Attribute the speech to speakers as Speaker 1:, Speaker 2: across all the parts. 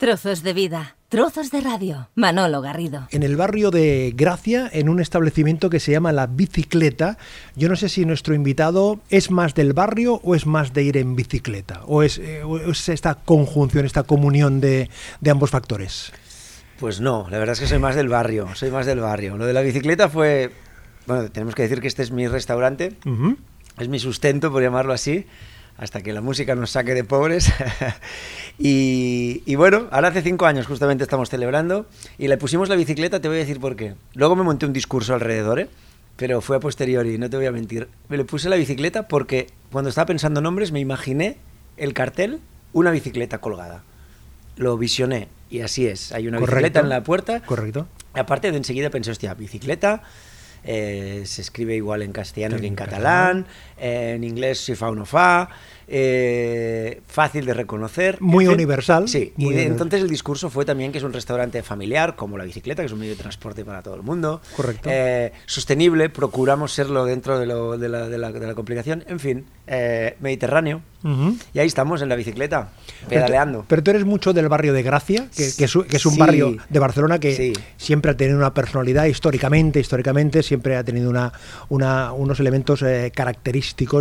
Speaker 1: Trozos de vida, trozos de radio. Manolo Garrido.
Speaker 2: En el barrio de Gracia, en un establecimiento que se llama La Bicicleta, yo no sé si nuestro invitado es más del barrio o es más de ir en bicicleta, o es, eh, o es esta conjunción, esta comunión de, de ambos factores.
Speaker 3: Pues no, la verdad es que soy más del barrio, soy más del barrio. Lo de la bicicleta fue, bueno, tenemos que decir que este es mi restaurante, es mi sustento, por llamarlo así, hasta que la música nos saque de pobres. y, y bueno, ahora hace cinco años justamente estamos celebrando y le pusimos la bicicleta, te voy a decir por qué. Luego me monté un discurso alrededor, ¿eh? pero fue a posteriori, no te voy a mentir. Me le puse la bicicleta porque cuando estaba pensando nombres me imaginé el cartel, una bicicleta colgada. Lo visioné y así es. Hay una
Speaker 2: Correcto.
Speaker 3: bicicleta en la puerta
Speaker 2: Correcto.
Speaker 3: Aparte de enseguida pensé, hostia, bicicleta, eh, se escribe igual en castellano que en
Speaker 2: catalán.
Speaker 3: catalán, eh, en inglés si fa o no fa, eh, fácil de reconocer.
Speaker 2: Muy
Speaker 3: en fin.
Speaker 2: universal,
Speaker 3: Sí,
Speaker 2: muy
Speaker 3: y de- entonces el discurso fue también que es un restaurante familiar, como la bicicleta, que es un medio de transporte para todo el mundo.
Speaker 2: Correcto.
Speaker 3: Eh, sostenible, procuramos serlo dentro de, lo- de la, de la- de la complicación. En fin, eh, mediterráneo. Y ahí estamos en la bicicleta, pedaleando.
Speaker 2: Pero tú eres mucho del barrio de Gracia, que, que es, un- que es un
Speaker 3: Sí.
Speaker 2: barrio de Barcelona que
Speaker 3: Sí.
Speaker 2: siempre ha tenido una personalidad históricamente, históricamente siempre ha tenido una, una- unos elementos eh,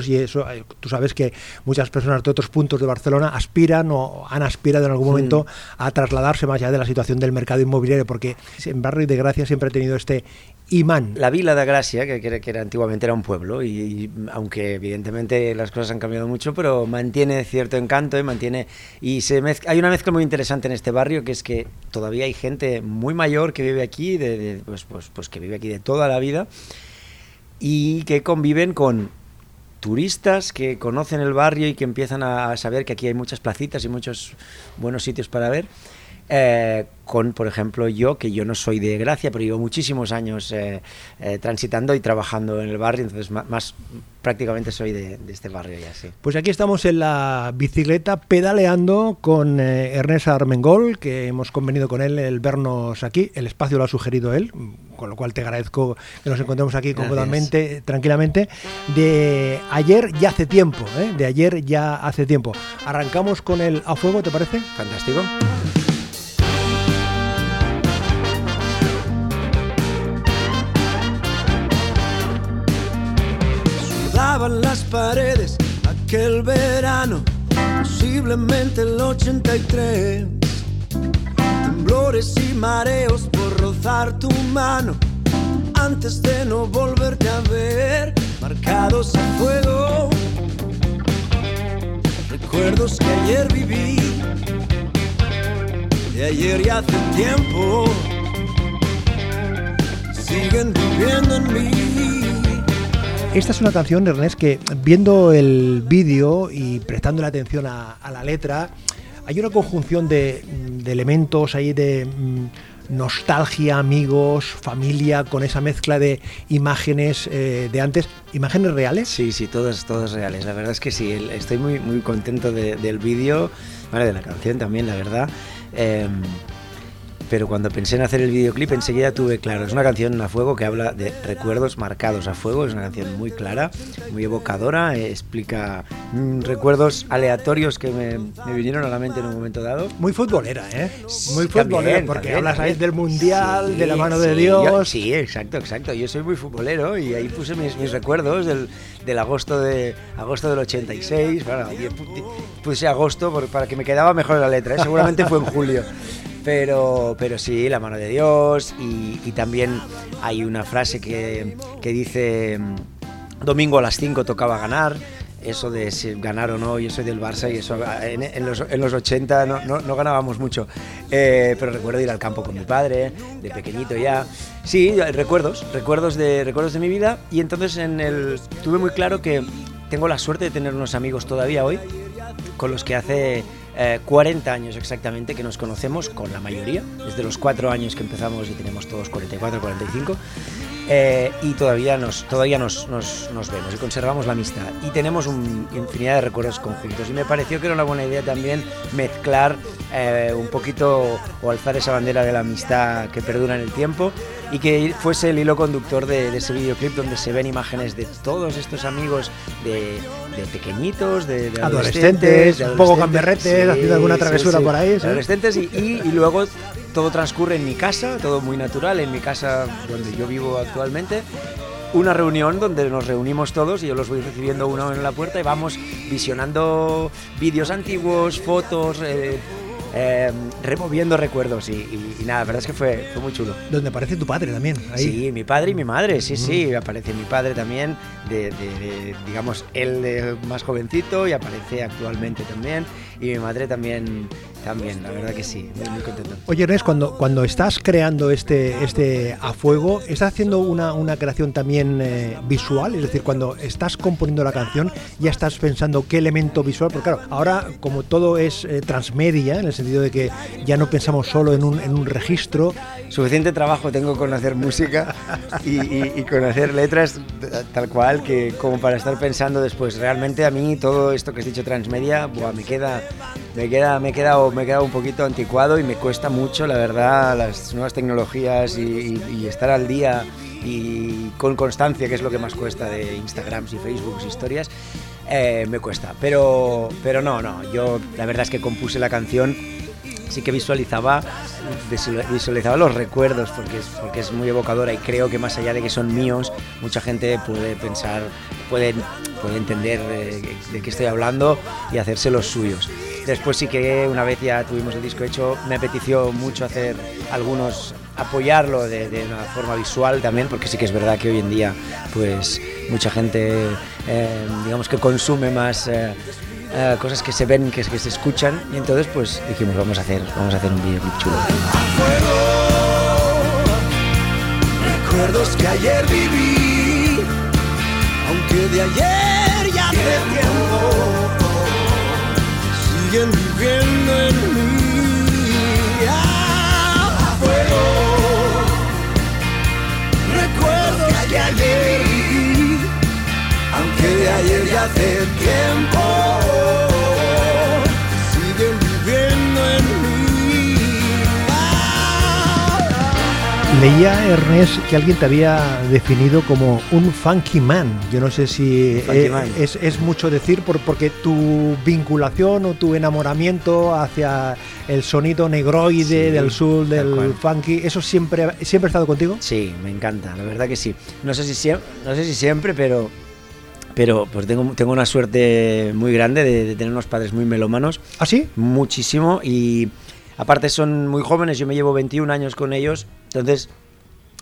Speaker 2: y eso, eh, tú sabes que muchas personas de otros puntos de Barcelona aspiran o han aspirado en algún momento a trasladarse más allá de la situación del mercado inmobiliario, porque en barrio de Gracia siempre ha tenido este imán.
Speaker 3: La Vila de Gracia, que, que era- que era, antiguamente era un pueblo, y, y aunque evidentemente las cosas han cambiado mucho, pero mantiene cierto encanto y mantiene. Y se mezc- hay una mezcla muy interesante en este barrio, que es que todavía hay gente muy mayor que vive aquí, de, de- pues, pues, pues que vive aquí de toda la vida, y que conviven con turistas que conocen el barrio y que empiezan a saber que aquí hay muchas placitas y muchos buenos sitios para ver. Eh, con, por ejemplo, yo, que yo no soy de Gracia, pero llevo muchísimos años eh, eh, transitando y trabajando en el barrio, entonces más, prácticamente soy de, de este barrio ya, sí.
Speaker 2: Pues aquí estamos en la bicicleta pedaleando con Ernest Armengol, que hemos convenido con él el vernos aquí. El espacio lo ha sugerido él, con lo cual te agradezco que nos encontremos aquí cómodamente, tranquilamente. De ayer ya hace tiempo, ¿eh? de ayer ya hace tiempo. Arrancamos con el a fuego, ¿te parece?
Speaker 3: Fantástico.
Speaker 4: Paredes aquel verano, posiblemente el 83. Temblores y mareos por rozar tu mano, antes de no volverte a ver, marcados a fuego. Recuerdos que ayer viví, de ayer y hace tiempo, siguen viviendo en mí.
Speaker 2: Esta es una canción, Ernest, que viendo el vídeo y prestando atención a, la letra, hay una conjunción de, de elementos ahí de mm, nostalgia, amigos, familia, con esa mezcla de imágenes eh, de antes, imágenes reales.
Speaker 3: Sí, sí, todas, todas reales. La verdad es que sí, estoy muy, muy contento de- del vídeo, bueno, de la canción también, la verdad. Em, pero cuando pensé en hacer el videoclip, enseguida tuve claro, es una canción a fuego que habla de recuerdos marcados a fuego, es una canción muy clara, muy evocadora, eh, explica mm, recuerdos aleatorios que me, me vinieron a la mente en un momento dado.
Speaker 2: Muy futbolera, ¿eh? Muy
Speaker 3: También,
Speaker 2: futbolera, porque
Speaker 3: también,
Speaker 2: hablas ahí
Speaker 3: también.
Speaker 2: del Mundial,
Speaker 3: Sí,
Speaker 2: de la mano de
Speaker 3: sí, yo-
Speaker 2: Dios.
Speaker 3: sí, exacto, exacto. Yo soy muy futbolero y ahí puse mis, mis recuerdos del, del agosto, de, agosto del 86. Bueno, puse agosto por- para que me quedaba mejor la letra, ¿eh? seguramente fue en julio. Pero, pero sí, la mano de Dios y, también hay una frase que, que dice mm, domingo a las 5 tocaba ganar. Eso de si ganar o no, yo soy del Barça y eso en, en los, en los 80 no, no- no ganábamos mucho. Eh, pero recuerdo ir al campo con mi padre, de pequeñito ya. Sí, recuerdos, recuerdos de, recuerdos de mi vida. Y entonces en el, tuve muy claro que tengo la suerte de tener unos amigos todavía hoy con los que hace eh, 40 años exactamente que nos conocemos, con la mayoría, desde los 4 años que empezamos y tenemos todos 44, 45. eh, y todavía nos, todavía nos- nos vemos y conservamos la amistad. Y tenemos un- infinidad de recuerdos conjuntos. Y me pareció que era una buena idea también mezclar eh, un poquito o alzar esa bandera de la amistad que perdura en el tiempo y que fuese el hilo conductor de, de ese videoclip donde se ven imágenes de todos estos amigos de, de pequeñitos, de, de
Speaker 2: adolescentes, un poco
Speaker 3: sí,
Speaker 2: haciendo alguna travesura
Speaker 3: sí.
Speaker 2: por ahí.
Speaker 3: Adolescentes y, y- y luego todo transcurre en mi casa, todo muy natural, en mi casa donde yo vivo actualmente. Una reunión donde nos reunimos todos y yo los voy recibiendo uno en la puerta y vamos visionando vídeos antiguos, fotos, eh, eh, removiendo recuerdos y, y- y nada, la verdad es que fue, fue muy chulo.
Speaker 2: Donde aparece tu padre también. Ahí.
Speaker 3: Sí, mi padre y mi madre, sí, sí, aparece mi padre también, de, de- de, digamos, él más jovencito y aparece actualmente también, y mi madre también, también, la verdad que sí, muy, muy contento.
Speaker 2: Oye, Ernest, cuando, cuando estás creando este, este a fuego, ¿estás haciendo una, una creación también eh, visual? Es decir, cuando estás componiendo la canción, ya estás pensando qué elemento visual, porque claro, ahora como todo es eh, transmedia, en el sentido de que ya no pensamos solo en un, en un registro,
Speaker 3: Suficiente trabajo tengo con hacer música y, y- y con hacer letras tal cual que como para estar pensando después. Realmente a mí todo esto que has dicho transmedia, buah, me queda, me queda, me he quedado, me he un poquito anticuado y me cuesta mucho, la verdad, las nuevas tecnologías y estar al día y con constancia, que es lo que más cuesta de Instagrams y Facebooks, historias, eh, me cuesta. Pero, pero no, no, yo la verdad es que compuse la canción sí que visualizaba visual- visualizaba los recuerdos porque es, porque es muy evocadora y creo que más allá de que son míos mucha gente puede pensar puede, puede entender eh, de qué estoy hablando y hacerse los suyos. Después sí que una vez ya tuvimos el disco hecho me apeteció mucho hacer algunos apoyarlo de, de una forma visual también porque sí que es verdad que hoy en día pues mucha gente eh, digamos que consume más eh, eh, cosas que se ven, que, que se escuchan y entonces pues dijimos vamos a hacer, vamos a hacer un videoclip chulo.
Speaker 4: Recuerdos que ayer viví, aunque de ayer ya tiempo, siguen viviendo ayer ya hace tiempo, siguen viviendo en mí.
Speaker 2: leía Ernest que alguien te había definido como un funky man. Yo no sé si eh, es, es mucho decir por, porque tu vinculación o tu enamoramiento hacia el sonido negroide
Speaker 3: Sí,
Speaker 2: del sur, del
Speaker 3: cual.
Speaker 2: funky, ¿eso siempre, siempre ha estado contigo?
Speaker 3: Sí, me encanta, la verdad que sí. No sé si siempre, no sé si siempre pero, pero pues tengo, tengo una suerte muy grande de, de tener unos padres muy melómanos,
Speaker 2: ¿Ah, sí?
Speaker 3: muchísimo, y aparte son muy jóvenes, yo me llevo 21 años con ellos, entonces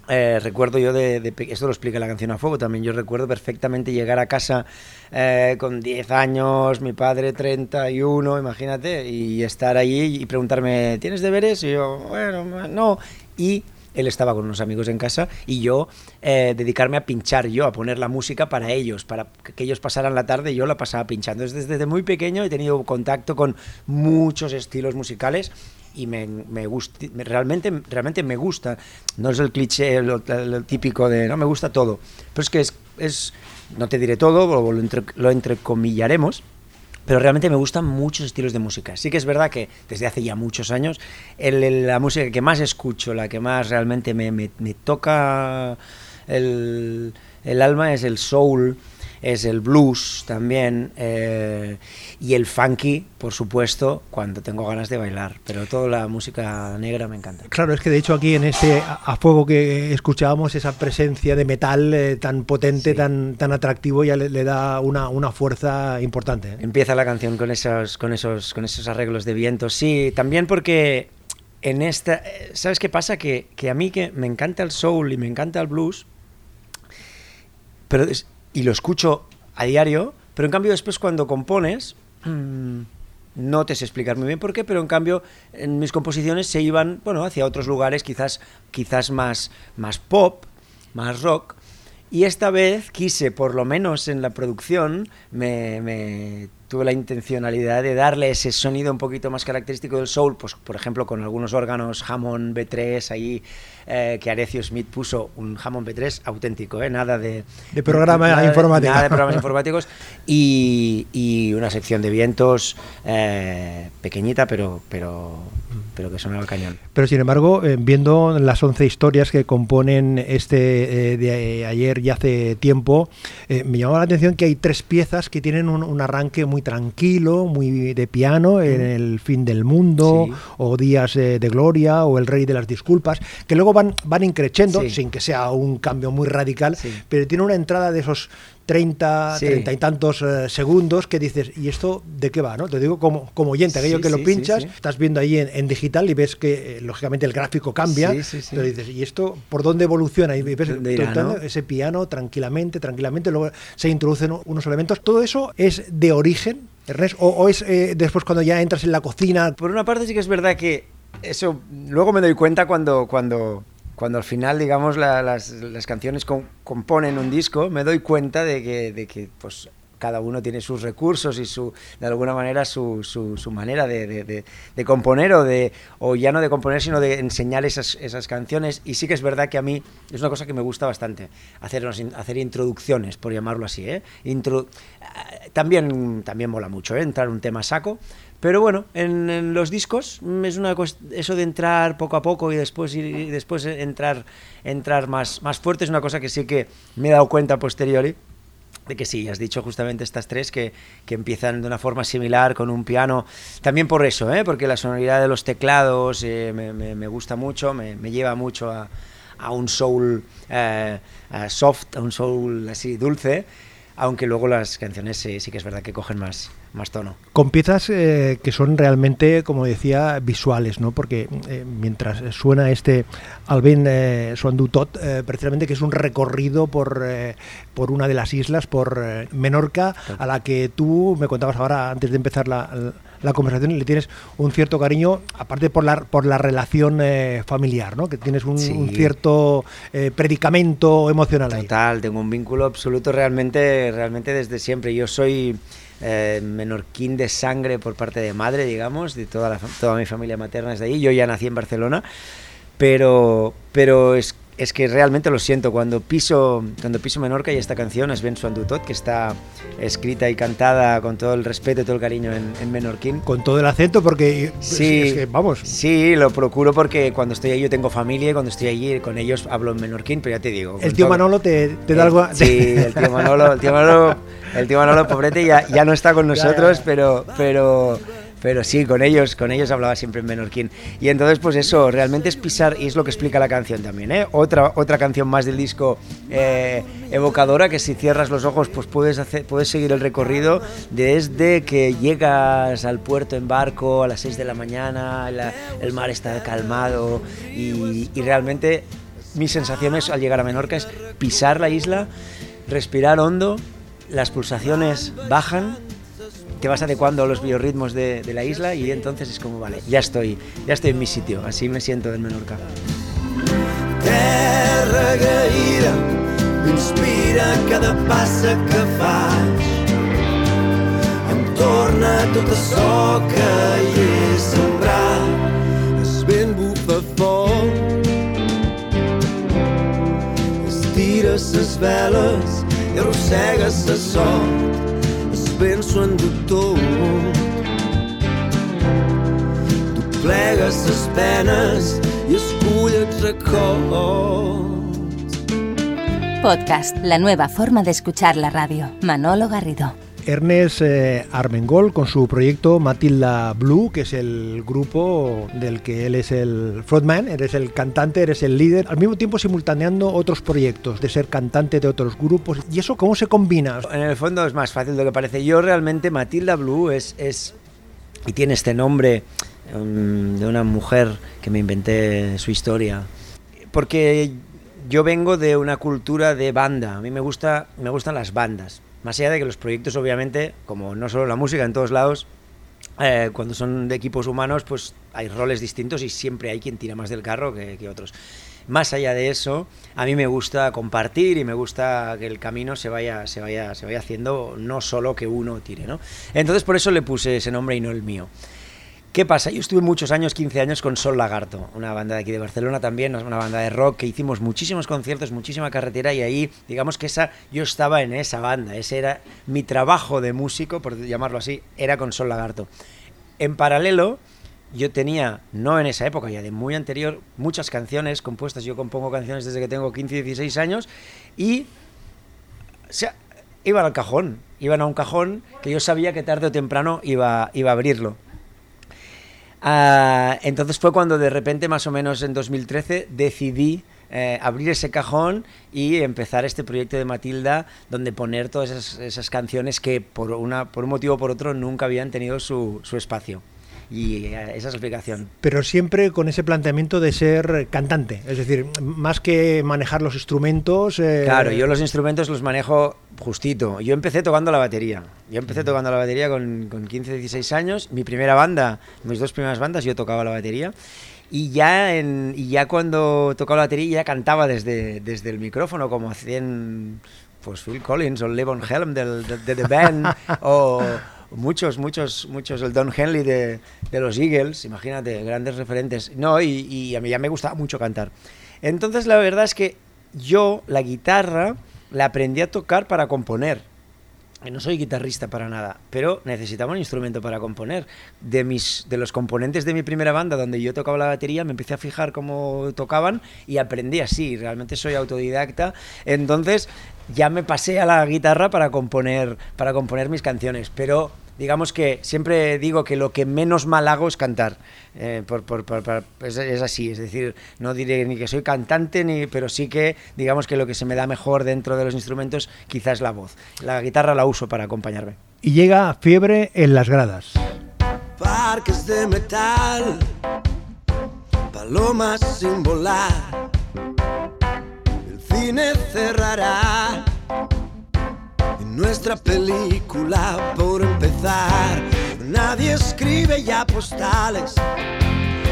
Speaker 3: eh, recuerdo yo de, de esto lo explica la canción a fuego también, yo recuerdo perfectamente llegar a casa eh, con 10 años, mi padre 31, imagínate, y estar allí y preguntarme, ¿tienes deberes? Y yo, bueno, no, y él estaba con unos amigos en casa y yo eh, dedicarme a pinchar yo, a poner la música para ellos, para que ellos pasaran la tarde y yo la pasaba pinchando. Entonces, desde muy pequeño he tenido contacto con muchos estilos musicales y me, me gusta, me- realmente, realmente me gusta. No es el cliché, lo, lo típico de, no, me gusta todo. Pero es que es, es no te diré todo, o lo, entre, lo entrecomillaremos, pero realmente me gustan muchos estilos de música. Sí que es verdad que desde hace ya muchos años el- la música que más escucho, la que más realmente me, me- me toca el, el alma es el soul, es el blues también eh, y el funky, por supuesto, cuando tengo ganas de bailar. Pero toda la música negra me encanta.
Speaker 2: Claro, es que de hecho aquí en este a fuego que escuchábamos esa presencia de metal eh, tan potente,
Speaker 3: Sí.
Speaker 2: tan, tan atractivo, ya le, le da una, una fuerza importante. ¿eh?
Speaker 3: Empieza la canción con esos, con esos, con esos arreglos de viento. Sí, también porque en esta. ¿Sabes qué pasa? Que, que a mí que me encanta el soul y me encanta el blues, pero es- y lo escucho a diario, pero en cambio después cuando compones. mm, no te sé explicar muy bien por qué, pero en cambio en mis composiciones se iban bueno, hacia otros lugares quizás, quizás más, más pop, más rock. Y esta vez quise, por lo menos en la producción, me, me tuve la intencionalidad de darle ese sonido un poquito más característico del soul, pues por ejemplo con algunos órganos Hammond B3 ahí, eh, que Arecio Smith puso un Hammond B3 auténtico, ¿eh? nada de...
Speaker 2: De programa
Speaker 3: nada
Speaker 2: informático.
Speaker 3: Nada de programas informáticos y, y una sección de vientos eh, pequeñita pero, pero, pero que sonaba cañón.
Speaker 2: Pero sin embargo, eh, viendo las 11 historias que componen este eh, de ayer y hace tiempo, eh, me llamaba la atención que hay tres piezas que tienen un, un arranque muy tranquilo, muy de piano, en el fin del mundo,
Speaker 3: Sí.
Speaker 2: o Días de Gloria, o El Rey de las Disculpas, que luego van, van increciendo,
Speaker 3: Sí.
Speaker 2: sin que sea un cambio muy radical,
Speaker 3: Sí.
Speaker 2: pero tiene una entrada de esos 30,
Speaker 3: Sí.
Speaker 2: 30 y tantos eh, segundos que dices, ¿y esto de qué va? ¿no? Te digo como, como oyente, aquello
Speaker 3: Sí,
Speaker 2: que lo pinchas,
Speaker 3: sí, sí.
Speaker 2: estás viendo ahí en, en digital y ves que eh, lógicamente el gráfico cambia,
Speaker 3: Sí, sí, sí.
Speaker 2: pero dices, ¿y esto por dónde evoluciona? Y ves ese piano tranquilamente, tranquilamente, luego se introducen unos elementos. ¿Todo eso es de origen, Ernest? ¿O, o es eh, después cuando ya entras en la cocina?
Speaker 3: Por una parte sí que es verdad que eso luego me doy cuenta cuando cuando cuando al final digamos la- las, canciones com- componen un disco me doy cuenta de que, de que pues cada uno tiene sus recursos y su de alguna manera su, manera de, componer o de o ya no de componer sino de enseñar esas, esas canciones y sí que es verdad que a mí es una cosa que me gusta bastante hacer hacer introducciones por llamarlo así ¿eh? Eh, también también mola mucho ¿eh? entrar un tema saco pero bueno, en, en los discos es una eso de entrar poco a poco y después y después entrar entrar más más fuerte es una cosa que sí que me he dado cuenta posteriori de que sí, has dicho justamente estas tres que, que empiezan de una forma similar con un piano. También por eso, ¿eh? porque la sonoridad de los teclados eh, me, me- me gusta mucho, me, me lleva mucho a, a un soul eh, a soft, a un soul así dulce, aunque luego las canciones sí, sí que es verdad que cogen más, más tono.
Speaker 2: Con piezas eh, que son realmente, como decía, visuales, ¿no? Porque eh, mientras suena este Alvin eh, Suandu Tot, eh, precisamente que es un recorrido por, por una de las islas, por Menorca, a la que tú me contabas ahora, antes de empezar la, la conversación, le tienes un cierto cariño, aparte por la, por la relación eh, familiar, ¿no? Que tienes un,
Speaker 3: Sí.
Speaker 2: un cierto eh, predicamento emocional ahí.
Speaker 3: Total, tengo un vínculo absoluto realmente, realmente desde siempre. Yo soy eh, menorquín de sangre por parte de madre, digamos, de toda, la, toda mi familia materna es de ahí. Yo ya nací en Barcelona, pero, pero es, es que realmente lo siento. Cuando piso, cuando piso Menorca y esta canción es Ben Suandutot, que está escrita y cantada con todo el respeto y todo el cariño en, en menorquín.
Speaker 2: Con todo el acento, porque
Speaker 3: Sí,
Speaker 2: es que, vamos,
Speaker 3: Sí, lo procuro porque cuando estoy ahí yo tengo familia y cuando estoy allí con ellos hablo en menorquín, pero ya te digo.
Speaker 2: el tío
Speaker 3: todo-
Speaker 2: Manolo te, te da algo...
Speaker 3: Sí, el tío Manolo, el tío Manolo, el tío Manolo pobrete ya, ya no está con
Speaker 2: ya,
Speaker 3: nosotros,
Speaker 2: ya.
Speaker 3: pero pero pero sí, con ellos, con ellos hablaba siempre en menorquín. Y entonces pues eso, realmente es pisar y es lo que explica la canción también, ¿eh? Otra otra canción más del disco eh, evocadora que si cierras los ojos pues puedes puedes seguir el recorrido desde que llegas al puerto en barco a las 6 de la mañana, el mar está calmado y realmente mis sensaciones al llegar a Menorca es pisar la isla, respirar hondo, las pulsaciones bajan, te vas adecuando a los biorritmos de, de la isla y entonces es como, vale, ya estoy, ya estoy en mi sitio, así me siento en Menorca.
Speaker 4: Terra agraïda m'inspira cada passa que faig. Em torna tot açò que hi he sembrat. Es vent bufa fort, es tira ses veles i arrossega sa sort. Tot. Tu plegues ses penes i escull els records.
Speaker 1: Podcast, la nueva forma de escuchar la radio. Manolo Garrido.
Speaker 2: Ernest eh, Armengol con su proyecto Matilda Blue, que es el grupo del que él es el frontman, eres el cantante, eres el líder, al mismo tiempo simultaneando otros proyectos, de ser cantante de otros grupos. ¿Y eso cómo se combina?
Speaker 3: En el fondo es más fácil de lo que parece. Yo realmente, Matilda Blue es, y tiene este nombre um, de una mujer que me inventé su historia. Porque yo vengo de una cultura de banda. A mí me, gusta, me gustan las bandas. Más allá de que los proyectos, obviamente, como no solo la música en todos lados, eh, cuando son de equipos humanos, pues hay roles distintos y siempre hay quien tira más del carro que, que otros. Más allá de eso, a mí me gusta compartir y me gusta que el camino se vaya, se vaya, se vaya haciendo, no solo que uno tire, ¿no? Entonces por eso le puse ese nombre y no el mío. ¿Qué pasa? Yo estuve muchos años, 15 años, con Sol Lagarto, una banda de aquí de Barcelona también, una banda de rock que hicimos muchísimos conciertos, muchísima carretera y ahí, digamos que esa, yo estaba en esa banda, ese era mi trabajo de músico, por llamarlo así, era con Sol Lagarto. En paralelo, yo tenía, no en esa época, ya de muy anterior, muchas canciones compuestas. Yo compongo canciones desde que tengo 15, 16 años y o sea, iban al cajón, iban a un cajón que yo sabía que tarde o temprano iba, iba a abrirlo. Ah, entonces fue cuando de repente, más o menos en 2013, decidí eh, abrir ese cajón y empezar este proyecto de Matilda, donde poner todas esas, canciones que por, una, por un motivo o por otro nunca habían tenido su, su espacio. Y eh, esa es la explicación.
Speaker 2: Pero siempre con ese planteamiento de ser cantante, es decir, más que manejar los instrumentos. eh,
Speaker 3: Claro, yo los instrumentos los manejo justito. Yo empecé tocando la batería. Yo empecé tocando la batería con, con 15, 16 años. Mi primera banda, mis dos primeras bandas, yo tocaba la batería. Y ya, en, y ya cuando tocaba la batería ya cantaba desde, desde el micrófono, como hacían pues Phil Collins o Levon Helm del, de, de The Band o muchos, muchos, muchos, el Don Henley de, de los Eagles, imagínate, grandes referentes. No, y, y a mí ya me gustaba mucho cantar. Entonces la verdad es que yo la guitarra la aprendí a tocar para componer. No soy guitarrista para nada, pero necesitaba un instrumento para componer. De, mis, de los componentes de mi primera banda, donde yo tocaba la batería, me empecé a fijar cómo tocaban y aprendí así. Realmente soy autodidacta. Entonces ya me pasé a la guitarra para componer, para componer mis canciones. Pero digamos que siempre digo que lo que menos mal hago es cantar. Eh, por, por- por- por- es, es así, es decir, no diré ni que soy cantante, ni, pero sí que digamos que lo que se me da mejor dentro de los instrumentos quizás es la voz. La guitarra la uso para acompañarme.
Speaker 2: Y llega fiebre en las gradas.
Speaker 4: parques de metal, palomas sin volar. Cine cerrará nuestra película por empezar. Nadie escribe ya postales,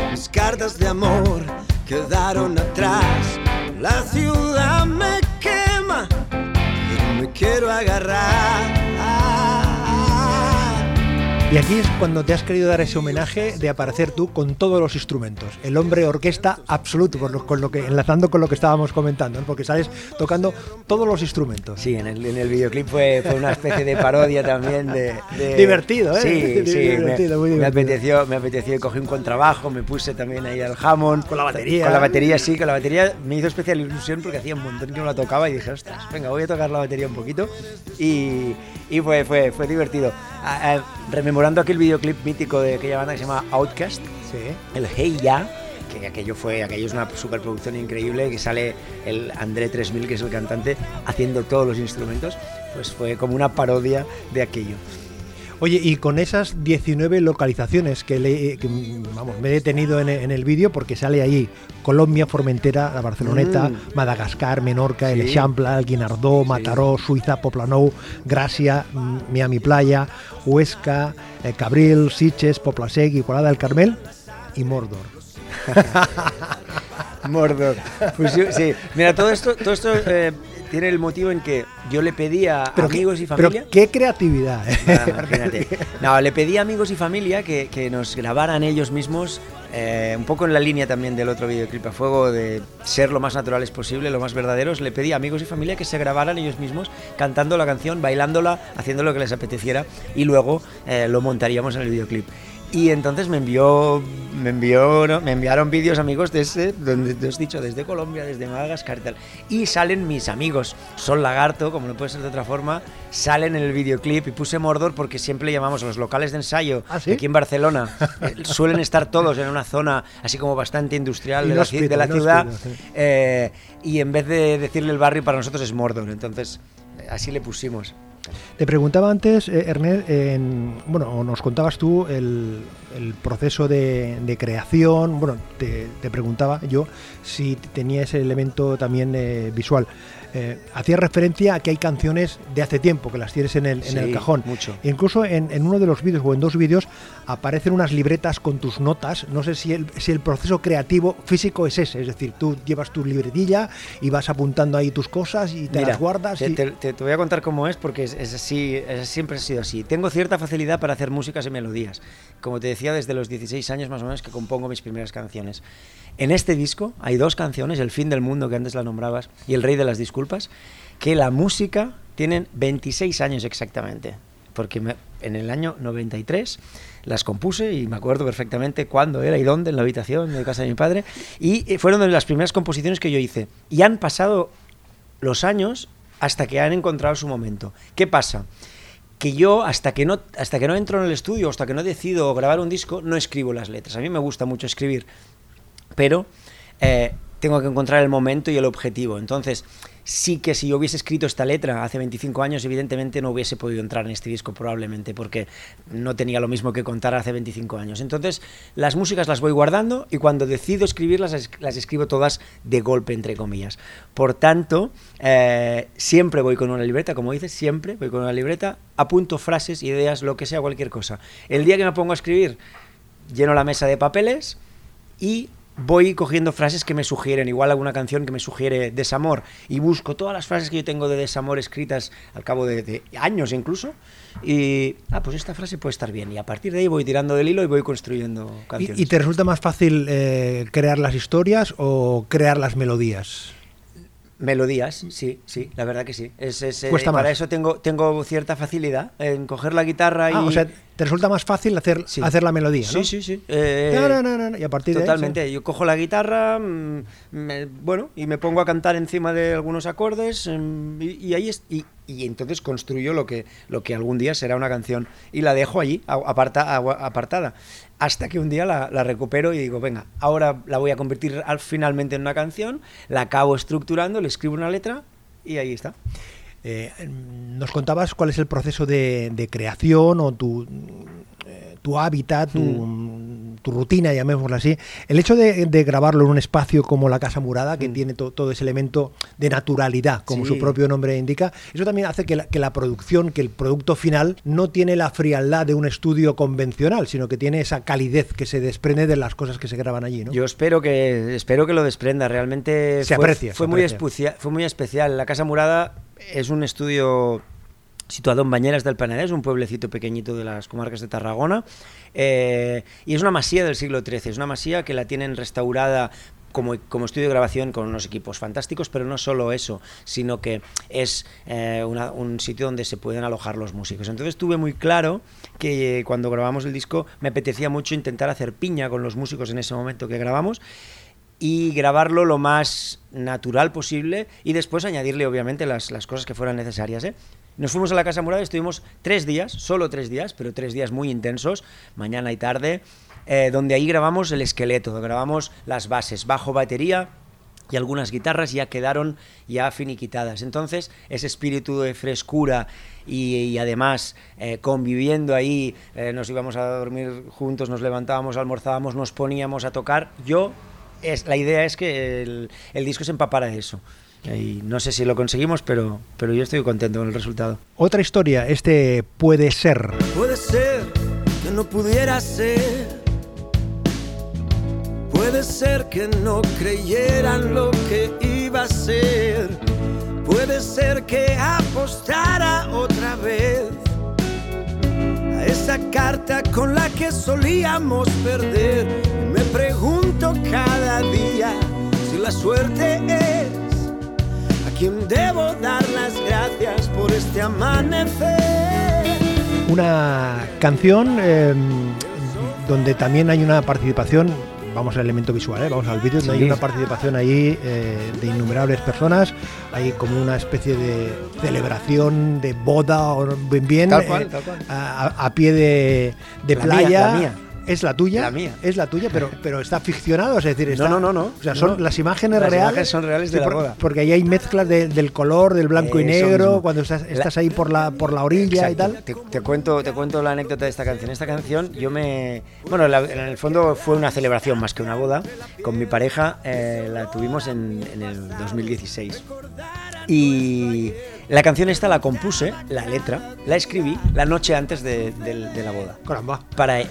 Speaker 4: mis cartas de amor quedaron atrás. La ciudad me quema, pero me quiero agarrar.
Speaker 2: Y aquí es cuando te has querido dar ese homenaje de aparecer tú con todos los instrumentos. El hombre orquesta absoluto, por lo- con lo que, enlazando con lo que estábamos comentando, ¿no? porque sales tocando todos los instrumentos.
Speaker 3: Sí, en el, en el videoclip fue, fue una especie de parodia también de... de-
Speaker 2: Divertido, ¿eh?
Speaker 3: Sí, sí,
Speaker 2: Divertido,
Speaker 3: me,
Speaker 2: muy
Speaker 3: me
Speaker 2: divertido.
Speaker 3: apeteció, me apeteció, cogí un contrabajo, me puse también ahí al Hammond.
Speaker 2: Con la batería.
Speaker 3: Con la batería, sí, con la batería me hizo especial ilusión porque hacía un montón que no la tocaba y dije, ostras, venga, voy a tocar la batería un poquito. Y, y fue, fue, fue divertido. Ah, ah, rememorando aquel videoclip mítico de aquella banda que se llama Outcast,
Speaker 2: Sí.
Speaker 3: el Hey Ya, que aquello fue, aquello es una superproducción increíble, que sale el André 3000, que es el cantante, haciendo todos los instrumentos, pues fue como una parodia de aquello.
Speaker 2: Oye, y con esas 19 localizaciones que, le, que, vamos, me he detenido en, en el vídeo porque sale ahí Colombia, Formentera, la Barceloneta,
Speaker 3: Mm.
Speaker 2: Madagascar, Menorca, el
Speaker 3: Sí.
Speaker 2: El Guinardó, Mataró, Suiza, Poplanou, Gracia, mm, Miami Playa, Huesca, eh, Cabril, Sitges, Poplasec, Igualada del Carmel y Mordor.
Speaker 3: Mordor. Pues sí, sí. Mira, todo esto, todo esto eh, tiene el motivo en que yo le pedí a
Speaker 2: Pero qué-
Speaker 3: amigos y
Speaker 2: pero
Speaker 3: familia.
Speaker 2: qué creatividad. ¿eh?
Speaker 3: No, le pedí a amigos y familia que, que nos grabaran ellos mismos, eh, un poco en la línea también del otro videoclip a fuego, de ser lo más naturales posible, lo más verdaderos. Le pedí a amigos y familia que se grabaran ellos mismos cantando la canción, bailándola, haciendo lo que les apeteciera y luego eh, lo montaríamos en el videoclip. Y entonces me envió, me envió, me enviaron vídeos amigos desde, donde te has dicho, desde Colombia, desde Madagascar y tal. Y salen mis amigos, Sol Lagarto, como no puede ser de otra forma, salen en el videoclip y puse Mordor porque siempre llamamos a los locales de ensayo
Speaker 2: ¿Ah, sí?
Speaker 3: aquí en Barcelona. eh, suelen estar todos en una zona así como bastante industrial de la, de ciudad.
Speaker 2: sí.
Speaker 3: eh, y en vez de decirle el barrio, para nosotros es Mordor. Entonces, así le pusimos.
Speaker 2: Te preguntaba antes, eh, Ernest, en- bueno, nos contabas tú el, el proceso de, de creación. Bueno, te, te preguntaba yo si tenía ese elemento también eh, visual. Eh, Hacías referencia a que hay canciones de hace tiempo que las tienes en el, en el
Speaker 3: Sí,
Speaker 2: cajón.
Speaker 3: mucho.
Speaker 2: Incluso en, en uno de los vídeos o en dos vídeos aparecen unas libretas con tus notas. No sé si el, si el proceso creativo físico es ese, es decir, tú llevas tu libretilla y vas apuntando ahí tus cosas y te
Speaker 3: Mira,
Speaker 2: las guardas.
Speaker 3: Te,
Speaker 2: y-
Speaker 3: te- te- te voy a contar cómo es porque es, es así, es- siempre ha sido así. Tengo cierta facilidad para hacer músicas y melodías. Como te decía, desde los 16 años más o menos que compongo mis primeras canciones. En este disco hay dos canciones, El fin del mundo, que antes la nombrabas, y El rey de las disculpas, que la música tienen 26 años exactamente. Porque me- en el año 93 las compuse y me acuerdo perfectamente cuándo era y dónde, en la habitación de casa de mi padre. Y eh, fueron de las primeras composiciones que yo hice. Y han pasado los años hasta que han encontrado su momento. ¿Qué pasa? que yo hasta que no hasta que no entro en el estudio, hasta que no decido grabar un disco, no escribo las letras. A mí me gusta mucho escribir, pero eh, tengo que encontrar el momento y el objetivo. Entonces, sí que si yo hubiese escrito esta letra hace 25 años, evidentemente no hubiese podido entrar en este disco probablemente, porque no tenía lo mismo que contar hace 25 años. Entonces, las músicas las voy guardando y cuando decido escribirlas, las escribo todas de golpe, entre comillas. Por tanto, eh, siempre voy con una libreta, como dices, siempre voy con una libreta, apunto frases, ideas, lo que sea, cualquier cosa. El día que me pongo a escribir, lleno la mesa de papeles y voy cogiendo frases que me sugieren, igual alguna canción que me sugiere desamor, y busco todas las frases que yo tengo de desamor escritas al cabo de, años incluso, y, ah, pues esta frase puede estar bien, y a partir de ahí voy tirando del hilo y voy construyendo canciones.
Speaker 2: ¿Y, te resulta más fácil eh, crear las historias o crear las melodías?
Speaker 3: Melodías, sí, sí, la verdad que sí. Es, eh, para eso tengo, tengo cierta facilidad en coger la guitarra
Speaker 2: ah,
Speaker 3: y...
Speaker 2: O sea, te resulta más fácil hacer, hacer la melodía,
Speaker 3: ¿no? Sí, sí, sí.
Speaker 2: Eh, y a partir
Speaker 3: totalmente.
Speaker 2: de
Speaker 3: Yo cojo la guitarra, mm, bueno, y me pongo a cantar encima de algunos acordes mm, y, ahí es, y, y, entonces construyo lo que, lo que algún día será una canción y la dejo allí, aparta, apartada hasta que un día la, recupero y digo, venga, ahora la voy a convertir al, finalmente en una canción, la acabo estructurando, le escribo una letra y ahí está.
Speaker 2: Eh, nos contabas cuál es el proceso de, de creación o tu tu hábitat, mm. Tu, rutina, llamémoslo así. El hecho de, grabarlo en un espacio como la Casa Murada, que mm. tiene todo ese elemento de naturalidad, como su propio nombre indica, eso también hace que la, producción, que el producto final no tiene la frialdad de un estudio convencional, sino que tiene esa calidez que se desprende de las cosas que se graban allí. ¿no?
Speaker 3: Yo espero que, espero que lo desprenda, realmente
Speaker 2: se aprecia.
Speaker 3: Fue, Muy fue muy especial. La Casa Murada es un estudio situado en Bañeras del Penedès, un pueblecito pequeñito de las comarcas de Tarragona. Eh, y es una masía del siglo XIII, es una masía que la tienen restaurada como, como, estudio de grabación con unos equipos fantásticos, pero no solo eso, sino que es eh, un sitio donde se pueden alojar los músicos. Entonces tuve muy claro que cuando grabamos el disco me apetecía mucho intentar hacer piña con los músicos en ese momento que grabamos y grabarlo lo más natural posible y después añadirle obviamente las, las cosas que fueran necesarias. ¿eh? Nos fuimos a la Casa Murada, estuvimos tres días, solo tres días, pero tres días muy intensos, mañana y tarde, eh, donde ahí grabamos el esqueleto, grabamos las bases, bajo batería, y algunas guitarras ya quedaron ya finiquitadas. Entonces, ese espíritu de frescura y, además eh, conviviendo ahí, eh, nos íbamos a dormir juntos, nos levantábamos, almorzábamos, nos poníamos a tocar. Yo, es, la idea es que el, el disco se empapara de eso. Y no sé si lo conseguimos, pero, pero yo estoy contento con el resultado.
Speaker 2: Otra historia, este puede ser.
Speaker 4: Puede ser que no pudiera ser. Puede ser que no creyeran lo que iba a ser. Puede ser que apostara otra vez a esa carta con la que solíamos perder. Me pregunto cada día si la suerte es quien debo dar las gracias por este amanecer.
Speaker 2: Una canción em, donde también hay una participación vamos al elemento visual, ¿eh? vamos al vídeo, hay una participación ahí eh, de innumerables personas, hay como una especie de celebración de boda o bien bien,
Speaker 3: tal cual, tal cual.
Speaker 2: A, pie de, de playa.
Speaker 3: la mía
Speaker 2: es la tuya.
Speaker 3: La mía.
Speaker 2: Es la tuya, pero, pero está ficcionado, es decir, está,
Speaker 3: no, no, no,
Speaker 2: O sea, son las imágenes
Speaker 3: las
Speaker 2: reales.
Speaker 3: Imágenes son reales de la boda.
Speaker 2: Porque ahí hay mezclas del color, del blanco y negro, cuando estás, estás, ahí por la, por la orilla y tal.
Speaker 3: Te, cuento, te cuento la anécdota de esta canción. Esta canción, yo me. Bueno, en el fondo fue una celebración más que una boda. Con mi pareja eh, la tuvimos en, en el 2016. Y la canción esta la compuse, la letra, la escribí la noche antes de, la boda.
Speaker 2: Caramba.
Speaker 3: Para,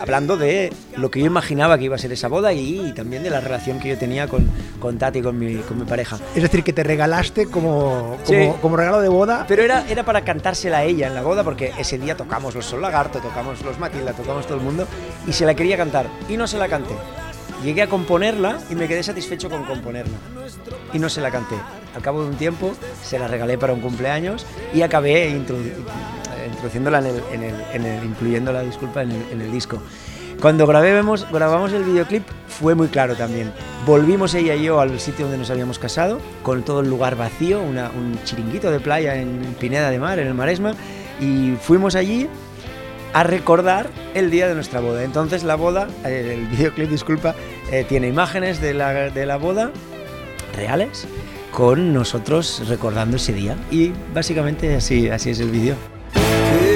Speaker 3: hablando de lo que yo imaginaba que iba a ser esa boda y, también de la relación que yo tenía con, con Tati, con mi, con mi pareja.
Speaker 2: Es decir, que te regalaste como, como, regalo de boda.
Speaker 3: Pero era, era para cantársela a ella en la boda porque ese día tocamos los Sol Lagarto, tocamos los Matilda, tocamos todo el mundo y se la quería cantar y no se la canté. Llegué a componerla y me quedé satisfecho con componerla. Y no se la canté. Al cabo de un tiempo se la regalé para un cumpleaños y acabé introduciéndola en el, en el, en el incluyendo la disculpa en el, en el disco. Cuando grabemos, grabamos el videoclip fue muy claro también. Volvimos ella y yo al sitio donde nos habíamos casado, con todo el lugar vacío, una- un chiringuito de playa en Pineda de Mar, en el Maresma, y fuimos allí a recordar el día de nuestra boda. Entonces la boda, eh, el videoclip, disculpa, eh, tiene imágenes de la, de la boda reales con nosotros recordando ese día. Y básicamente así, así es el vídeo.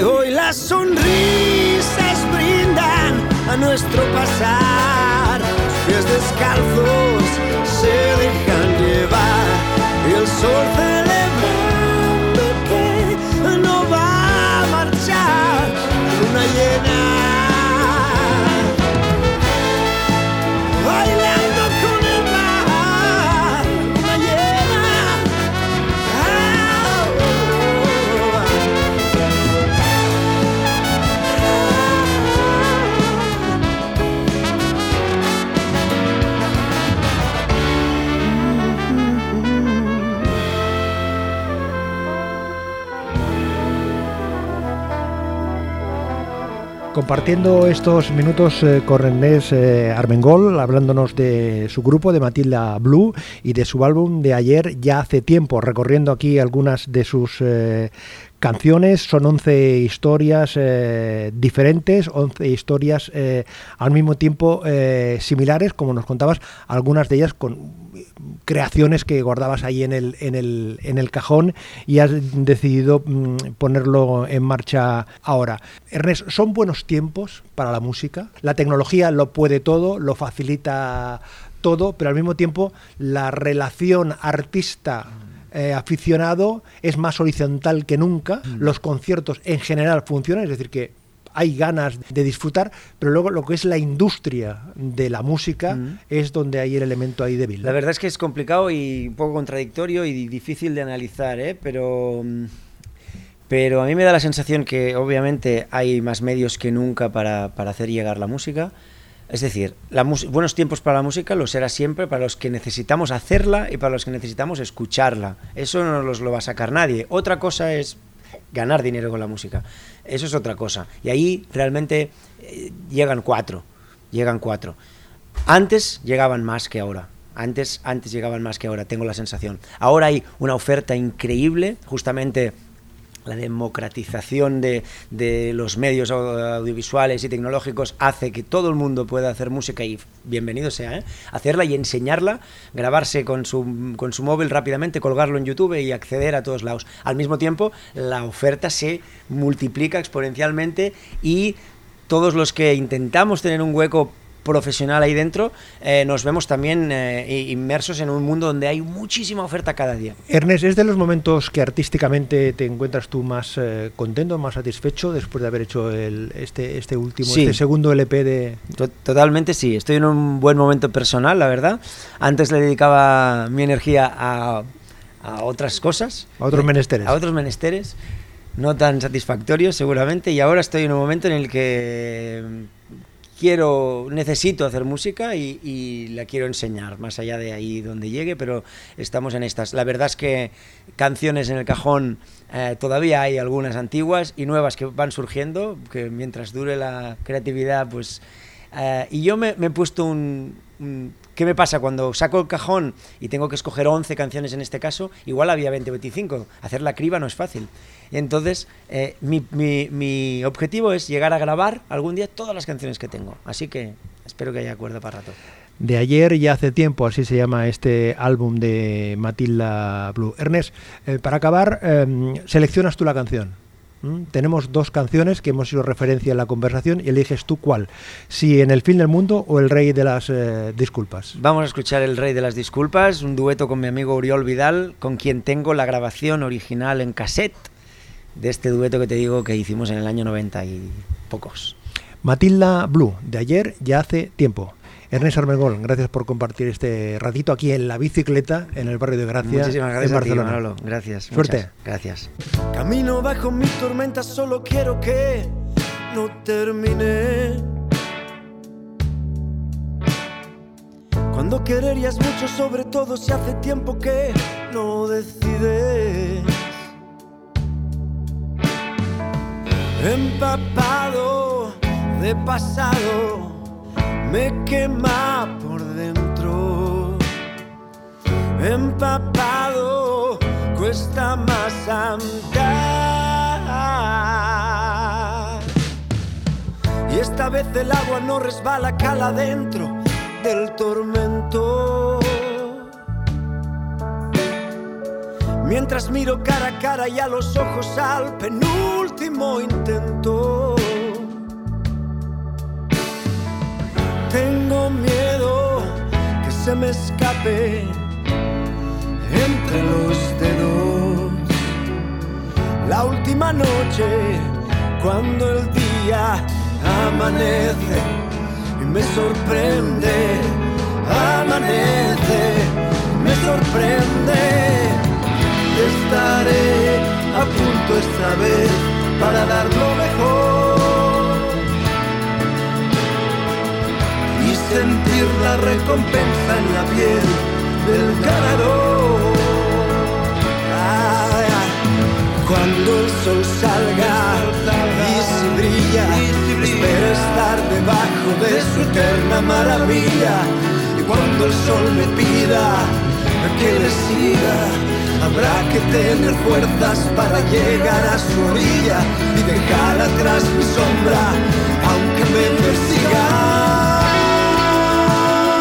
Speaker 4: hoy las sonrisas brindan a nuestro pasar. Pies descalzos se dejan llevar el sol
Speaker 2: Compartiendo estos minutos eh, con Ernest eh, Armengol, hablándonos de su grupo, de Matilda Blue, y de su álbum de ayer, ya hace tiempo, recorriendo aquí algunas de sus eh, canciones. Son 11 historias eh, diferentes, 11 historias eh, al mismo tiempo similares, como nos contabas, algunas de ellas con creaciones que guardabas ahí en el, en el, en el cajón y has decidido mm, ponerlo en marcha ahora. Ernest, ¿son buenos tiempos para la música? La tecnología lo puede todo, lo facilita todo, pero al mismo tiempo la relación artista eh, aficionado es más horizontal que nunca. Los conciertos en general funcionan, es decir, que hay ganas de disfrutar, pero luego lo que es la industria de la música
Speaker 3: Mm.
Speaker 2: es donde hay el elemento ahí débil.
Speaker 3: La verdad es que es complicado y un poco contradictorio y difícil de analizar, ¿eh? pero, mm, pero a mí me da la sensación que obviamente hay más medios que nunca para, para hacer llegar la música. Es decir, la buenos tiempos para la música los será siempre para los que necesitamos hacerla y para los que necesitamos escucharla. Eso no nos lo va a sacar nadie. Otra cosa es ganar dinero con la música. Eso es otra cosa. Y ahí realmente eh, llegan cuatro. Llegan cuatro. Antes llegaban más que ahora. Antes, antes llegaban más que ahora, tengo la sensación. Ahora hay una oferta increíble, justamente la democratización de, de los medios au- audiovisuales y tecnológicos hace que todo el mundo pueda hacer música y bienvenido sea, ¿eh? hacerla y enseñarla, grabarse con su, con su móvil rápidamente, colgarlo en YouTube y acceder a todos lados. Al mismo tiempo, la oferta se multiplica exponencialmente y todos los que intentamos tener un hueco profesional ahí dentro, eh, nos vemos también eh, inmersos en un mundo donde hay muchísima oferta cada día.
Speaker 2: Ernest, ¿es de los momentos que artísticamente te encuentras tú más eh, contento, más satisfecho después de haber hecho el, este, este último,
Speaker 3: Sí.
Speaker 2: este segundo LP de...
Speaker 3: To- Totalmente sí, estoy en un buen momento personal, la verdad. Antes le dedicaba mi energía a, a otras cosas.
Speaker 2: A otros menesteres.
Speaker 3: A otros menesteres, no tan satisfactorios seguramente, y ahora estoy en un momento en el que quiero, necesito hacer música y, la quiero enseñar, más allá de ahí donde llegue, pero estamos en estas. La verdad es que canciones en el cajón eh, todavía hay algunas antiguas y nuevas que van surgiendo, que mientras dure la creatividad, pues... eh, y yo me, me he puesto un, un- ¿Qué me pasa cuando saco el cajón y tengo que escoger 11 canciones en este caso? Igual había 20 o 25. Hacer la criba no es fácil. Entonces, eh, mi, mi- mi objetivo es llegar a grabar algún día todas las canciones que tengo. Así que espero que haya acuerdo para rato.
Speaker 2: De ayer y hace tiempo, así se llama este álbum de Matilda Blue. Ernest, eh, para acabar, eh, seleccionas tú la canción. ¿Mm? Tenemos dos canciones que hemos hecho referencia en la conversación y eliges tú cuál. Si en El fin del mundo o El rey de las eh, disculpas.
Speaker 3: Vamos a escuchar El Rey de las Disculpas, un dueto con mi amigo Uriol Vidal, con quien tengo la grabación original en cassette de este dueto que te digo que hicimos en el año 90 y pocos.
Speaker 2: Matilda Blue, de ayer ya hace tiempo. Ernest Armengol, gracias por compartir este ratito aquí en la bicicleta en el barrio de Gracia
Speaker 3: Muchísimas gracias
Speaker 2: en
Speaker 3: a ti,
Speaker 2: Barcelona.
Speaker 3: Manolo. Gracias.
Speaker 2: Suerte.
Speaker 3: muchas Gracias.
Speaker 4: Camino bajo mi tormenta, solo quiero que no termine. Cuando quererías mucho, sobre todo si hace tiempo que no decides.
Speaker 3: empapado de pasado, me quema por dentro. Empapado cuesta más andar. Y esta vez el agua no resbala, cala dentro del tormento. Mientras miro cara a cara y a los ojos al penúltimo intento. Tengo miedo que se me escape entre los dedos. La última noche, cuando el día amanece y me sorprende, amanece, me sorprende. Estaré a punto esta vez para dar lo mejor sentir la recompensa en la piel del ganador. Ay. Cuando el sol salga y si brilla, espero estar debajo de su eterna maravilla. Y cuando el sol me pida que le siga, habrá que tener fuerzas para llegar a su orilla y dejar atrás mi sombra, aunque me persiga.